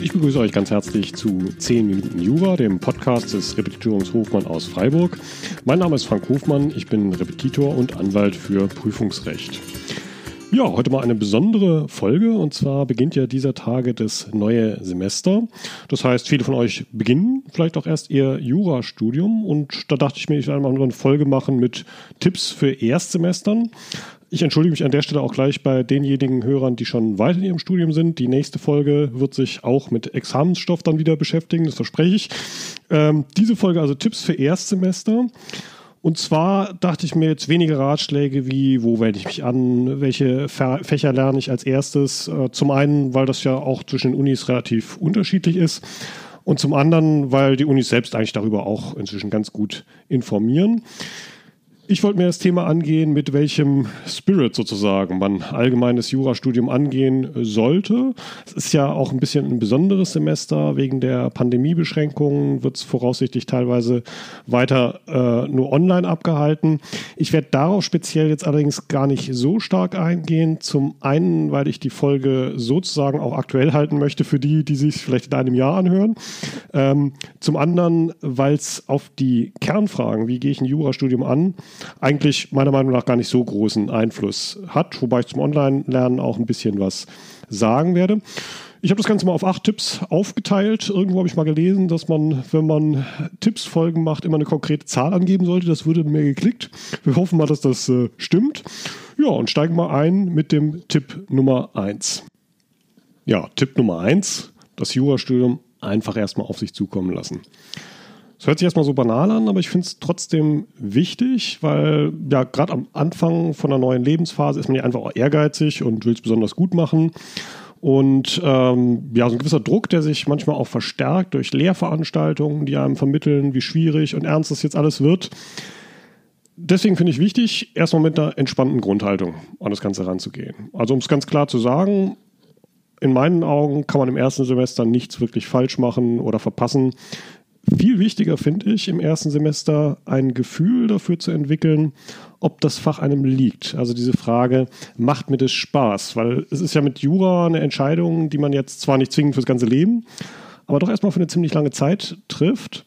Ich begrüße euch ganz herzlich zu 10 Minuten Jura, dem Podcast des Repetitorums Hofmann aus Freiburg. Mein Name ist Frank Hofmann, ich bin Repetitor und Anwalt für Prüfungsrecht. Ja, heute mal eine besondere Folge und zwar beginnt ja dieser Tage das neue Semester. Das heißt, viele von euch beginnen vielleicht auch erst ihr Jurastudium und da dachte ich mir, ich werde mal eine Folge machen mit Tipps für Erstsemestern. Ich entschuldige mich an der Stelle auch gleich bei denjenigen Hörern, die schon weit in ihrem Studium sind. Die nächste Folge wird sich auch mit Examensstoff dann wieder beschäftigen, das verspreche ich. Ähm, diese Folge also Tipps für Erstsemester. Und zwar dachte ich mir jetzt weniger Ratschläge wie, wo wende ich mich an, welche Fächer lerne ich als erstes. Äh, zum einen, weil das ja auch zwischen den Unis relativ unterschiedlich ist. Und zum anderen, weil die Unis selbst eigentlich darüber auch inzwischen ganz gut informieren. Ich wollte mir das Thema angehen, mit welchem Spirit sozusagen man allgemeines Jurastudium angehen sollte. Es ist ja auch ein bisschen ein besonderes Semester. Wegen der Pandemiebeschränkungen wird es voraussichtlich teilweise weiter äh, nur online abgehalten. Ich werde darauf speziell jetzt allerdings gar nicht so stark eingehen. Zum einen, weil ich die Folge sozusagen auch aktuell halten möchte für die, die sich vielleicht in einem Jahr anhören. Ähm, zum anderen, weil es auf die Kernfragen, wie gehe ich ein Jurastudium an, eigentlich meiner Meinung nach gar nicht so großen Einfluss hat, wobei ich zum Online-Lernen auch ein bisschen was sagen werde. Ich habe das Ganze mal auf acht Tipps aufgeteilt. Irgendwo habe ich mal gelesen, dass man, wenn man Tipps-Folgen macht, immer eine konkrete Zahl angeben sollte. Das würde mir geklickt. Wir hoffen mal, dass das äh, stimmt. Ja, und steigen mal ein mit dem Tipp Nummer eins. Ja, Tipp Nummer eins: das Jurastudium einfach erstmal auf sich zukommen lassen. Es hört sich erstmal so banal an, aber ich finde es trotzdem wichtig, weil ja gerade am Anfang von einer neuen Lebensphase ist man ja einfach auch ehrgeizig und will es besonders gut machen. Und ähm, ja, so ein gewisser Druck, der sich manchmal auch verstärkt durch Lehrveranstaltungen, die einem vermitteln, wie schwierig und ernst das jetzt alles wird. Deswegen finde ich wichtig, erstmal mit einer entspannten Grundhaltung an das Ganze ranzugehen. Also um es ganz klar zu sagen, in meinen Augen kann man im ersten Semester nichts wirklich falsch machen oder verpassen. Viel wichtiger finde ich im ersten Semester ein Gefühl dafür zu entwickeln, ob das Fach einem liegt. Also diese Frage, macht mir das Spaß? Weil es ist ja mit Jura eine Entscheidung, die man jetzt zwar nicht zwingend fürs ganze Leben, aber doch erstmal für eine ziemlich lange Zeit trifft.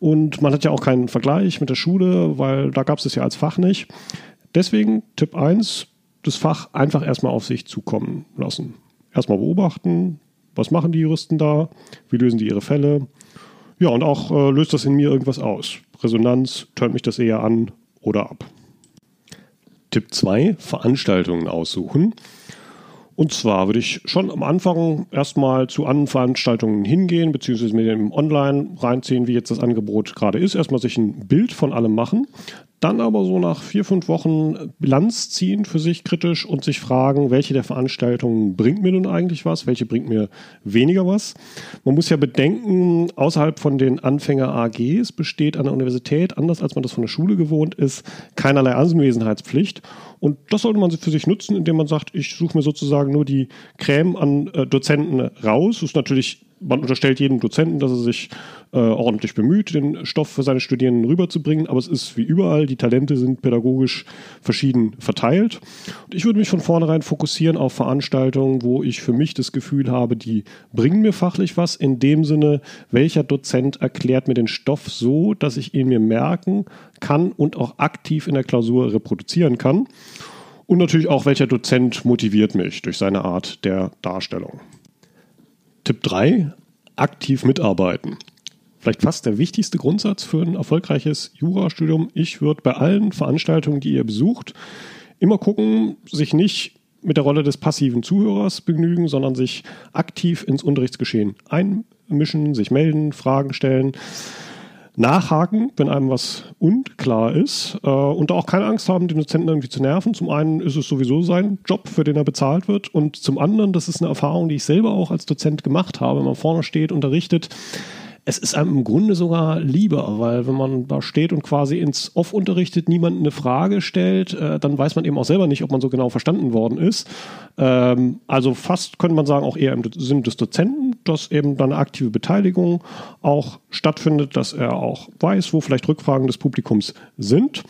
Und man hat ja auch keinen Vergleich mit der Schule, weil da gab es es ja als Fach nicht. Deswegen Tipp 1, das Fach einfach erstmal auf sich zukommen lassen. Erstmal beobachten, was machen die Juristen da, wie lösen die ihre Fälle ja, und auch äh, löst das in mir irgendwas aus. Resonanz, tönt mich das eher an oder ab. Tipp 2, Veranstaltungen aussuchen. Und zwar würde ich schon am Anfang erstmal zu anderen Veranstaltungen hingehen, beziehungsweise mit dem Online reinziehen, wie jetzt das Angebot gerade ist. Erstmal sich ein Bild von allem machen. Dann aber so nach vier, fünf Wochen Bilanz ziehen für sich kritisch und sich fragen, welche der Veranstaltungen bringt mir nun eigentlich was, welche bringt mir weniger was. Man muss ja bedenken, außerhalb von den Anfänger-AGs besteht an der Universität, anders als man das von der Schule gewohnt ist, keinerlei Anwesenheitspflicht. Und das sollte man für sich nutzen, indem man sagt, ich suche mir sozusagen nur die Creme an äh, Dozenten raus. Das ist natürlich man unterstellt jedem Dozenten, dass er sich äh, ordentlich bemüht, den Stoff für seine Studierenden rüberzubringen, aber es ist wie überall, die Talente sind pädagogisch verschieden verteilt. Und ich würde mich von vornherein fokussieren auf Veranstaltungen, wo ich für mich das Gefühl habe, die bringen mir fachlich was, in dem Sinne, welcher Dozent erklärt mir den Stoff so, dass ich ihn mir merken kann und auch aktiv in der Klausur reproduzieren kann. Und natürlich auch, welcher Dozent motiviert mich durch seine Art der Darstellung. Tipp 3, aktiv mitarbeiten. Vielleicht fast der wichtigste Grundsatz für ein erfolgreiches Jurastudium. Ich würde bei allen Veranstaltungen, die ihr besucht, immer gucken, sich nicht mit der Rolle des passiven Zuhörers begnügen, sondern sich aktiv ins Unterrichtsgeschehen einmischen, sich melden, Fragen stellen nachhaken, wenn einem was unklar ist äh, und auch keine Angst haben, den Dozenten irgendwie zu nerven. Zum einen ist es sowieso sein Job, für den er bezahlt wird und zum anderen, das ist eine Erfahrung, die ich selber auch als Dozent gemacht habe, wenn man vorne steht, unterrichtet, es ist einem im Grunde sogar lieber, weil wenn man da steht und quasi ins Off unterrichtet, niemand eine Frage stellt, äh, dann weiß man eben auch selber nicht, ob man so genau verstanden worden ist. Ähm, also fast könnte man sagen, auch eher im Sinne des Dozenten, dass eben dann eine aktive Beteiligung auch stattfindet, dass er auch weiß, wo vielleicht Rückfragen des Publikums sind.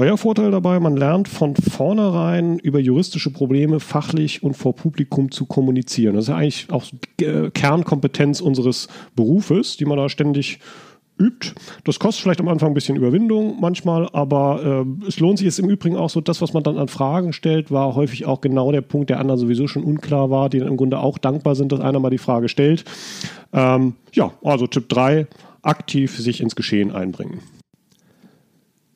Euer Vorteil dabei, man lernt von vornherein über juristische Probleme fachlich und vor Publikum zu kommunizieren. Das ist ja eigentlich auch Kernkompetenz unseres Berufes, die man da ständig übt. Das kostet vielleicht am Anfang ein bisschen Überwindung manchmal, aber äh, es lohnt sich jetzt im Übrigen auch so, das, was man dann an Fragen stellt, war häufig auch genau der Punkt, der anderen sowieso schon unklar war, die dann im Grunde auch dankbar sind, dass einer mal die Frage stellt. Ähm, ja, also Tipp 3, aktiv sich ins Geschehen einbringen.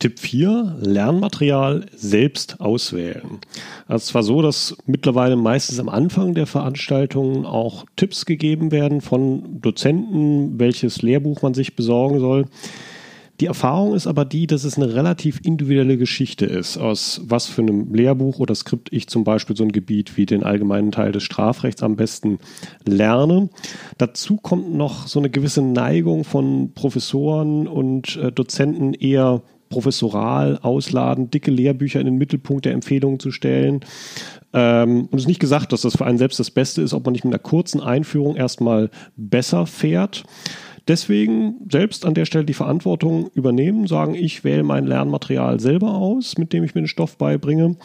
Tipp 4, Lernmaterial selbst auswählen. Es war so, dass mittlerweile meistens am Anfang der Veranstaltungen auch Tipps gegeben werden von Dozenten, welches Lehrbuch man sich besorgen soll. Die Erfahrung ist aber die, dass es eine relativ individuelle Geschichte ist, aus was für einem Lehrbuch oder Skript ich zum Beispiel so ein Gebiet wie den allgemeinen Teil des Strafrechts am besten lerne. Dazu kommt noch so eine gewisse Neigung von Professoren und äh, Dozenten eher professoral ausladen, dicke Lehrbücher in den Mittelpunkt der Empfehlungen zu stellen. Ähm, und es ist nicht gesagt, dass das für einen selbst das Beste ist, ob man nicht mit einer kurzen Einführung erstmal besser fährt. Deswegen selbst an der Stelle die Verantwortung übernehmen, sagen, ich wähle mein Lernmaterial selber aus, mit dem ich mir den Stoff beibringe.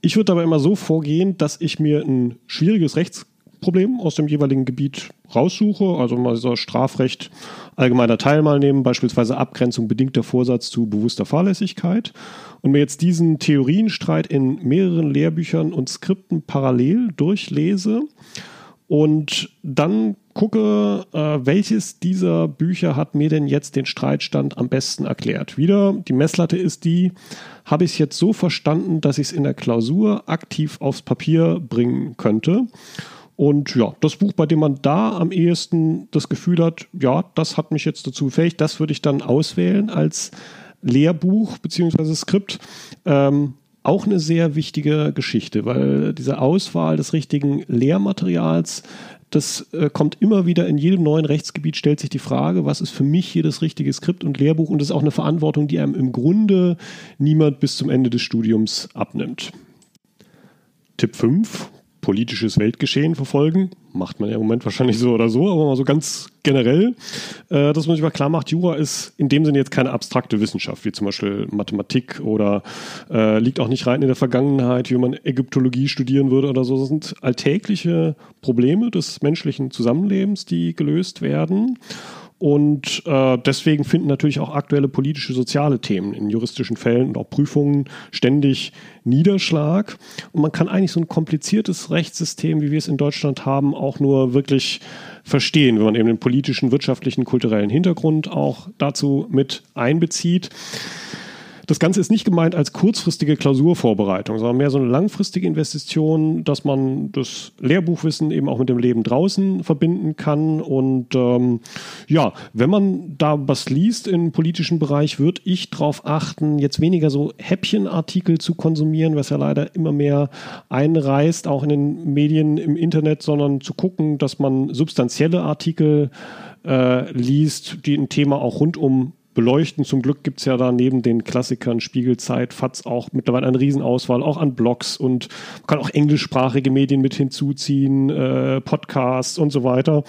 Ich würde aber immer so vorgehen, dass ich mir ein schwieriges Rechts Problem aus dem jeweiligen Gebiet raussuche, also mal so Strafrecht allgemeiner Teil mal nehmen, beispielsweise Abgrenzung bedingter Vorsatz zu bewusster Fahrlässigkeit und mir jetzt diesen Theorienstreit in mehreren Lehrbüchern und Skripten parallel durchlese und dann gucke, äh, welches dieser Bücher hat mir denn jetzt den Streitstand am besten erklärt. Wieder, die Messlatte ist die, habe ich es jetzt so verstanden, dass ich es in der Klausur aktiv aufs Papier bringen könnte. Und ja, das Buch, bei dem man da am ehesten das Gefühl hat, ja, das hat mich jetzt dazu befähigt, das würde ich dann auswählen als Lehrbuch bzw. Skript. Ähm, auch eine sehr wichtige Geschichte, weil diese Auswahl des richtigen Lehrmaterials, das äh, kommt immer wieder in jedem neuen Rechtsgebiet, stellt sich die Frage, was ist für mich hier das richtige Skript und Lehrbuch? Und das ist auch eine Verantwortung, die einem im Grunde niemand bis zum Ende des Studiums abnimmt. Tipp 5, politisches Weltgeschehen verfolgen. Macht man ja im Moment wahrscheinlich so oder so, aber mal so ganz generell, äh, dass man sich mal klar macht, Jura ist in dem Sinne jetzt keine abstrakte Wissenschaft, wie zum Beispiel Mathematik oder äh, liegt auch nicht rein in der Vergangenheit, wie man Ägyptologie studieren würde oder so. Das sind alltägliche Probleme des menschlichen Zusammenlebens, die gelöst werden. Und äh, deswegen finden natürlich auch aktuelle politische, soziale Themen in juristischen Fällen und auch Prüfungen ständig Niederschlag. Und man kann eigentlich so ein kompliziertes Rechtssystem, wie wir es in Deutschland haben, auch nur wirklich verstehen, wenn man eben den politischen, wirtschaftlichen, kulturellen Hintergrund auch dazu mit einbezieht. Das Ganze ist nicht gemeint als kurzfristige Klausurvorbereitung, sondern mehr so eine langfristige Investition, dass man das Lehrbuchwissen eben auch mit dem Leben draußen verbinden kann. Und ähm, ja, wenn man da was liest im politischen Bereich, würde ich darauf achten, jetzt weniger so Häppchenartikel zu konsumieren, was ja leider immer mehr einreißt, auch in den Medien im Internet, sondern zu gucken, dass man substanzielle Artikel äh, liest, die ein Thema auch rund um beleuchten. Zum Glück gibt es ja da neben den Klassikern Spiegelzeit, FATS auch mittlerweile eine Riesenauswahl, auch an Blogs und man kann auch englischsprachige Medien mit hinzuziehen, äh, Podcasts und so weiter.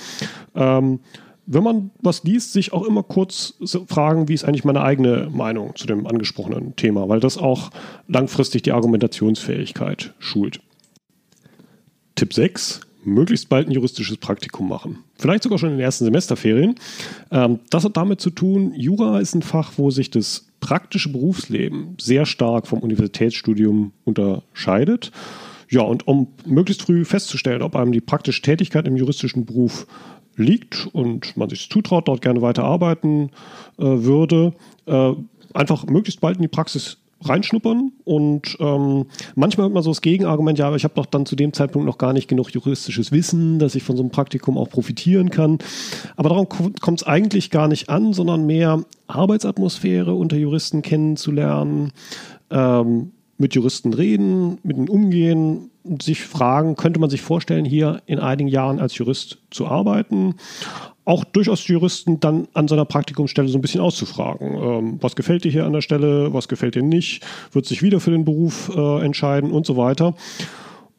Ähm, wenn man was liest, sich auch immer kurz fragen, wie ist eigentlich meine eigene Meinung zu dem angesprochenen Thema, weil das auch langfristig die Argumentationsfähigkeit schult. Tipp 6 möglichst bald ein juristisches Praktikum machen. Vielleicht sogar schon in den ersten Semesterferien. Ähm, das hat damit zu tun, Jura ist ein Fach, wo sich das praktische Berufsleben sehr stark vom Universitätsstudium unterscheidet. Ja, und um möglichst früh festzustellen, ob einem die praktische Tätigkeit im juristischen Beruf liegt und man sich zutraut, dort gerne weiter arbeiten äh, würde, äh, einfach möglichst bald in die Praxis reinschnuppern und ähm, manchmal hat man so das Gegenargument, ja, aber ich habe doch dann zu dem Zeitpunkt noch gar nicht genug juristisches Wissen, dass ich von so einem Praktikum auch profitieren kann. Aber darum kommt es eigentlich gar nicht an, sondern mehr Arbeitsatmosphäre unter Juristen kennenzulernen, ähm, mit Juristen reden, mit ihnen umgehen, sich fragen, könnte man sich vorstellen, hier in einigen Jahren als Jurist zu arbeiten? Auch durchaus Juristen dann an seiner Praktikumsstelle so ein bisschen auszufragen. Ähm, was gefällt dir hier an der Stelle, was gefällt dir nicht, wird sich wieder für den Beruf äh, entscheiden und so weiter.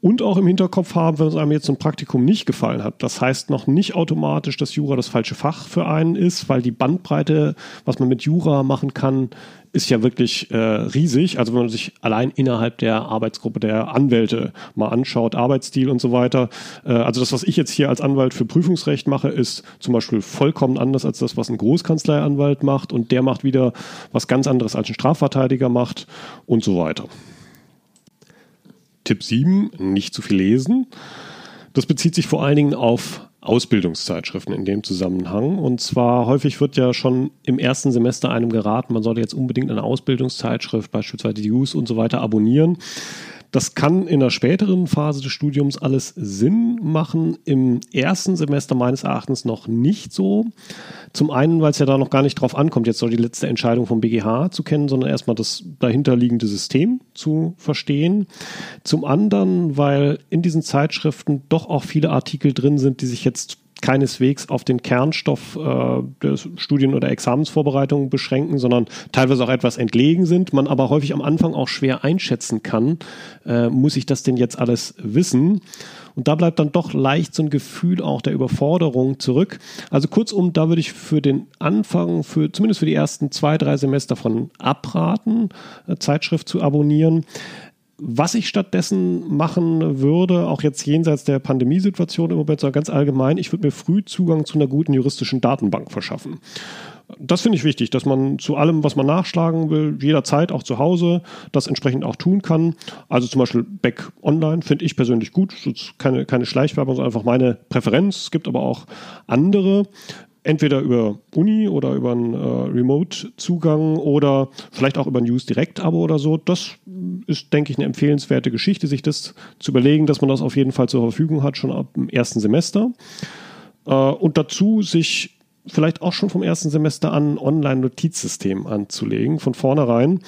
Und auch im Hinterkopf haben, wenn es einem jetzt ein Praktikum nicht gefallen hat. Das heißt noch nicht automatisch, dass Jura das falsche Fach für einen ist, weil die Bandbreite, was man mit Jura machen kann, ist ja wirklich äh, riesig. Also wenn man sich allein innerhalb der Arbeitsgruppe der Anwälte mal anschaut, Arbeitsstil und so weiter. Äh, also das, was ich jetzt hier als Anwalt für Prüfungsrecht mache, ist zum Beispiel vollkommen anders als das, was ein Großkanzleianwalt macht. Und der macht wieder was ganz anderes, als ein Strafverteidiger macht und so weiter. Tipp 7, nicht zu viel lesen. Das bezieht sich vor allen Dingen auf Ausbildungszeitschriften in dem Zusammenhang. Und zwar häufig wird ja schon im ersten Semester einem geraten, man sollte jetzt unbedingt eine Ausbildungszeitschrift, beispielsweise die Use und so weiter, abonnieren. Das kann in der späteren Phase des Studiums alles Sinn machen. Im ersten Semester meines Erachtens noch nicht so. Zum einen, weil es ja da noch gar nicht drauf ankommt, jetzt soll die letzte Entscheidung vom BGH zu kennen, sondern erstmal das dahinterliegende System zu verstehen. Zum anderen, weil in diesen Zeitschriften doch auch viele Artikel drin sind, die sich jetzt keineswegs auf den Kernstoff äh, der Studien- oder Examensvorbereitung beschränken, sondern teilweise auch etwas entlegen sind, man aber häufig am Anfang auch schwer einschätzen kann, äh, muss ich das denn jetzt alles wissen? Und da bleibt dann doch leicht so ein Gefühl auch der Überforderung zurück. Also kurzum, da würde ich für den Anfang, für, zumindest für die ersten zwei, drei Semester von abraten, äh, Zeitschrift zu abonnieren. Was ich stattdessen machen würde, auch jetzt jenseits der Pandemiesituation im Moment, sondern ganz allgemein, ich würde mir früh Zugang zu einer guten juristischen Datenbank verschaffen. Das finde ich wichtig, dass man zu allem, was man nachschlagen will, jederzeit auch zu Hause das entsprechend auch tun kann. Also zum Beispiel Back Online finde ich persönlich gut. Keine, keine Schleichwerbung, sondern einfach meine Präferenz. Es gibt aber auch andere entweder über Uni oder über einen äh, Remote-Zugang oder vielleicht auch über ein News Direct-Abo oder so. Das ist, denke ich, eine empfehlenswerte Geschichte, sich das zu überlegen, dass man das auf jeden Fall zur Verfügung hat, schon ab dem ersten Semester. Äh, und dazu sich vielleicht auch schon vom ersten Semester an ein Online-Notizsystem anzulegen, von vornherein,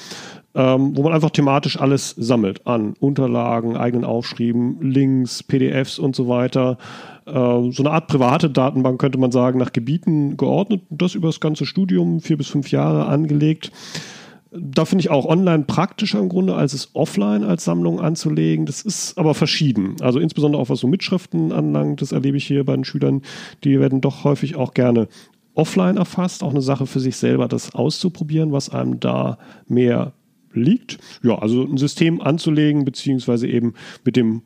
ähm, wo man einfach thematisch alles sammelt an Unterlagen, eigenen Aufschrieben, Links, PDFs und so weiter. Äh, so eine Art private Datenbank könnte man sagen, nach Gebieten geordnet das über das ganze Studium, vier bis fünf Jahre angelegt. Da finde ich auch online praktischer im Grunde, als es offline als Sammlung anzulegen. Das ist aber verschieden. Also insbesondere auch was so Mitschriften anlangt, das erlebe ich hier bei den Schülern, die werden doch häufig auch gerne offline erfasst. Auch eine Sache für sich selber, das auszuprobieren, was einem da mehr liegt. Ja, also ein System anzulegen, beziehungsweise eben mit dem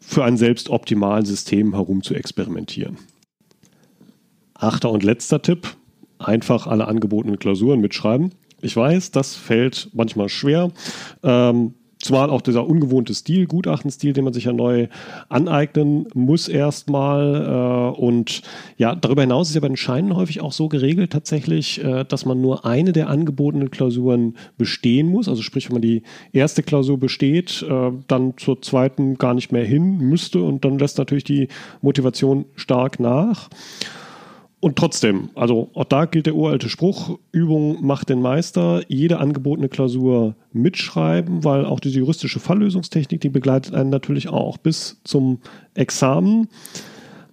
für ein selbst optimalen System herum zu experimentieren. Achter und letzter Tipp, einfach alle angebotenen Klausuren mitschreiben. Ich weiß, das fällt manchmal schwer. Ähm, Zumal auch dieser ungewohnte Stil, Gutachtenstil, den man sich ja neu aneignen muss erstmal. Äh, und ja, darüber hinaus ist ja bei den Scheinen häufig auch so geregelt tatsächlich, äh, dass man nur eine der angebotenen Klausuren bestehen muss. Also sprich, wenn man die erste Klausur besteht, äh, dann zur zweiten gar nicht mehr hin müsste und dann lässt natürlich die Motivation stark nach. Und trotzdem, also auch da gilt der uralte Spruch, Übung macht den Meister, jede angebotene Klausur mitschreiben, weil auch diese juristische Falllösungstechnik, die begleitet einen natürlich auch bis zum Examen.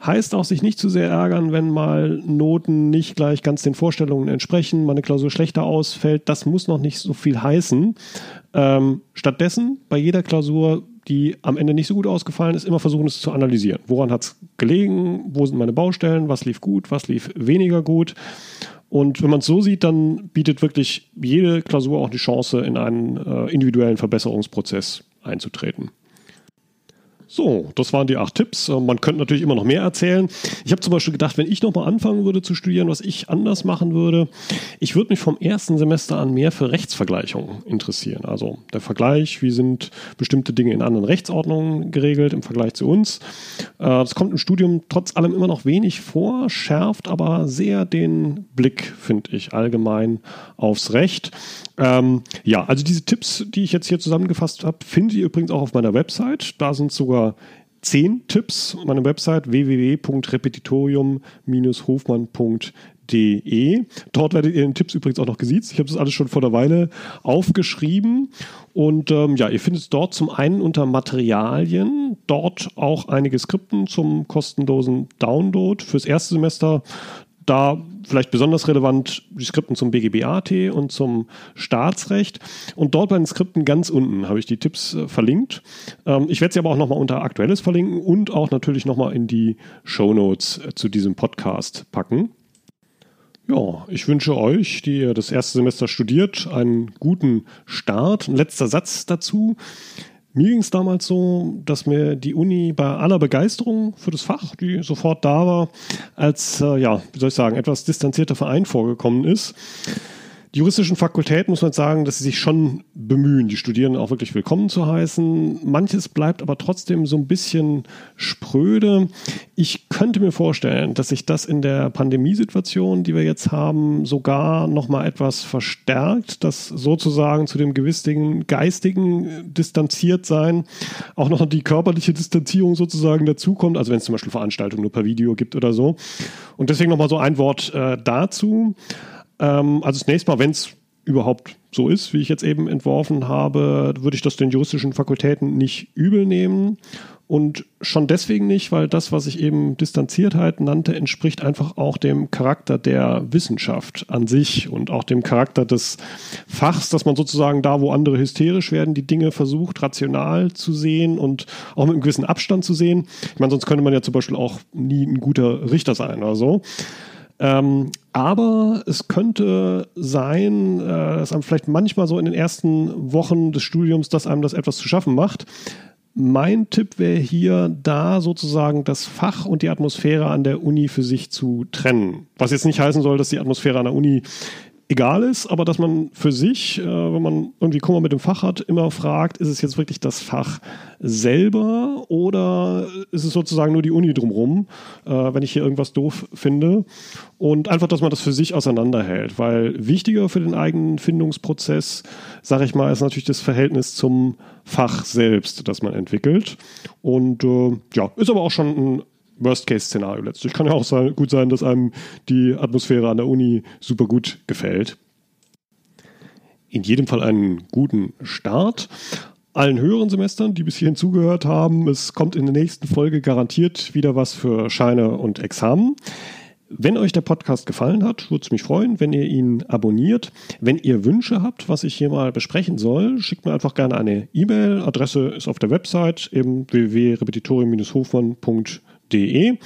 Heißt auch, sich nicht zu sehr ärgern, wenn mal Noten nicht gleich ganz den Vorstellungen entsprechen, mal eine Klausur schlechter ausfällt. Das muss noch nicht so viel heißen. Ähm, stattdessen bei jeder Klausur die am Ende nicht so gut ausgefallen ist, immer versuchen es zu analysieren. Woran hat es gelegen? Wo sind meine Baustellen? Was lief gut? Was lief weniger gut? Und wenn man es so sieht, dann bietet wirklich jede Klausur auch die Chance, in einen äh, individuellen Verbesserungsprozess einzutreten. So, das waren die acht Tipps. Äh, man könnte natürlich immer noch mehr erzählen. Ich habe zum Beispiel gedacht, wenn ich nochmal anfangen würde zu studieren, was ich anders machen würde, ich würde mich vom ersten Semester an mehr für Rechtsvergleichungen interessieren. Also der Vergleich, wie sind bestimmte Dinge in anderen Rechtsordnungen geregelt im Vergleich zu uns. Äh, das kommt im Studium trotz allem immer noch wenig vor, schärft aber sehr den Blick, finde ich, allgemein aufs Recht. Ähm, ja, also diese Tipps, die ich jetzt hier zusammengefasst habe, findet ihr übrigens auch auf meiner Website. Da sind sogar zehn Tipps. Meine Website www.repetitorium-hofmann.de. Dort werdet ihr den Tipps übrigens auch noch gesiezt. Ich habe das alles schon vor der Weile aufgeschrieben. Und ähm, ja, ihr findet es dort zum einen unter Materialien, dort auch einige Skripten zum kostenlosen Download fürs erste Semester da vielleicht besonders relevant die Skripten zum BGBAT und zum Staatsrecht. Und dort bei den Skripten ganz unten habe ich die Tipps äh, verlinkt. Ähm, ich werde sie aber auch nochmal unter Aktuelles verlinken und auch natürlich nochmal in die Show Notes äh, zu diesem Podcast packen. Ja, ich wünsche euch, die ihr das erste Semester studiert, einen guten Start. Ein letzter Satz dazu. Mir ging es damals so, dass mir die Uni bei aller Begeisterung für das Fach, die sofort da war, als, äh, ja, wie soll ich sagen, etwas distanzierter Verein vorgekommen ist. Die juristischen Fakultäten muss man sagen, dass sie sich schon bemühen, die Studierenden auch wirklich willkommen zu heißen. Manches bleibt aber trotzdem so ein bisschen spröde. Ich könnte mir vorstellen, dass sich das in der Pandemiesituation, die wir jetzt haben, sogar noch mal etwas verstärkt, dass sozusagen zu dem gewissen geistigen Distanziertsein auch noch die körperliche Distanzierung sozusagen dazukommt. Also wenn es zum Beispiel Veranstaltungen nur per Video gibt oder so. Und deswegen noch mal so ein Wort äh, dazu. Ähm, also zunächst mal, wenn es überhaupt so ist, wie ich jetzt eben entworfen habe, würde ich das den juristischen Fakultäten nicht übel nehmen. Und schon deswegen nicht, weil das, was ich eben Distanziertheit nannte, entspricht einfach auch dem Charakter der Wissenschaft an sich und auch dem Charakter des Fachs, dass man sozusagen da, wo andere hysterisch werden, die Dinge versucht, rational zu sehen und auch mit einem gewissen Abstand zu sehen. Ich meine, sonst könnte man ja zum Beispiel auch nie ein guter Richter sein oder so. Ähm, aber es könnte sein, äh, dass einem vielleicht manchmal so in den ersten Wochen des Studiums, dass einem das etwas zu schaffen macht. Mein Tipp wäre hier, da sozusagen das Fach und die Atmosphäre an der Uni für sich zu trennen. Was jetzt nicht heißen soll, dass die Atmosphäre an der Uni egal ist, aber dass man für sich, äh, wenn man irgendwie Kummer mit dem Fach hat, immer fragt, ist es jetzt wirklich das Fach selber oder ist es sozusagen nur die Uni drumherum, äh, wenn ich hier irgendwas doof finde. Und einfach, dass man das für sich auseinanderhält, weil wichtiger für den eigenen Findungsprozess, sage ich mal, ist natürlich das Verhältnis zum Fach selbst, das man entwickelt. Und äh, ja, ist aber auch schon ein Worst-Case-Szenario letztlich. Kann ja auch sein, gut sein, dass einem die Atmosphäre an der Uni super gut gefällt. In jedem Fall einen guten Start. Allen höheren Semestern, die bis hierhin zugehört haben, es kommt in der nächsten Folge garantiert wieder was für Scheine und Examen. Wenn euch der Podcast gefallen hat, würde es mich freuen, wenn ihr ihn abonniert. Wenn ihr Wünsche habt, was ich hier mal besprechen soll, schickt mir einfach gerne eine E-Mail. Adresse ist auf der Website eben www.repetitorium-hofmann.de www.ccc.de.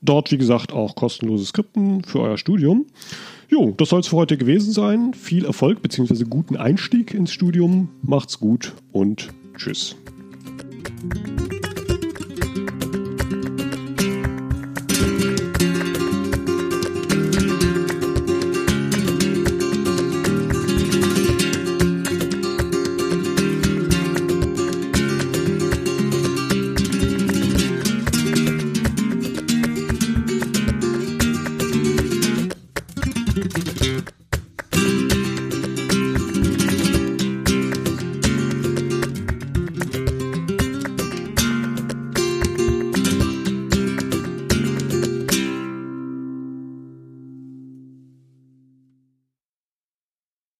Dort, wie gesagt, auch kostenlose Skripten für euer Studium. Jo, das soll es für heute gewesen sein. Viel Erfolg bzw. guten Einstieg ins Studium. Macht's gut und tschüss.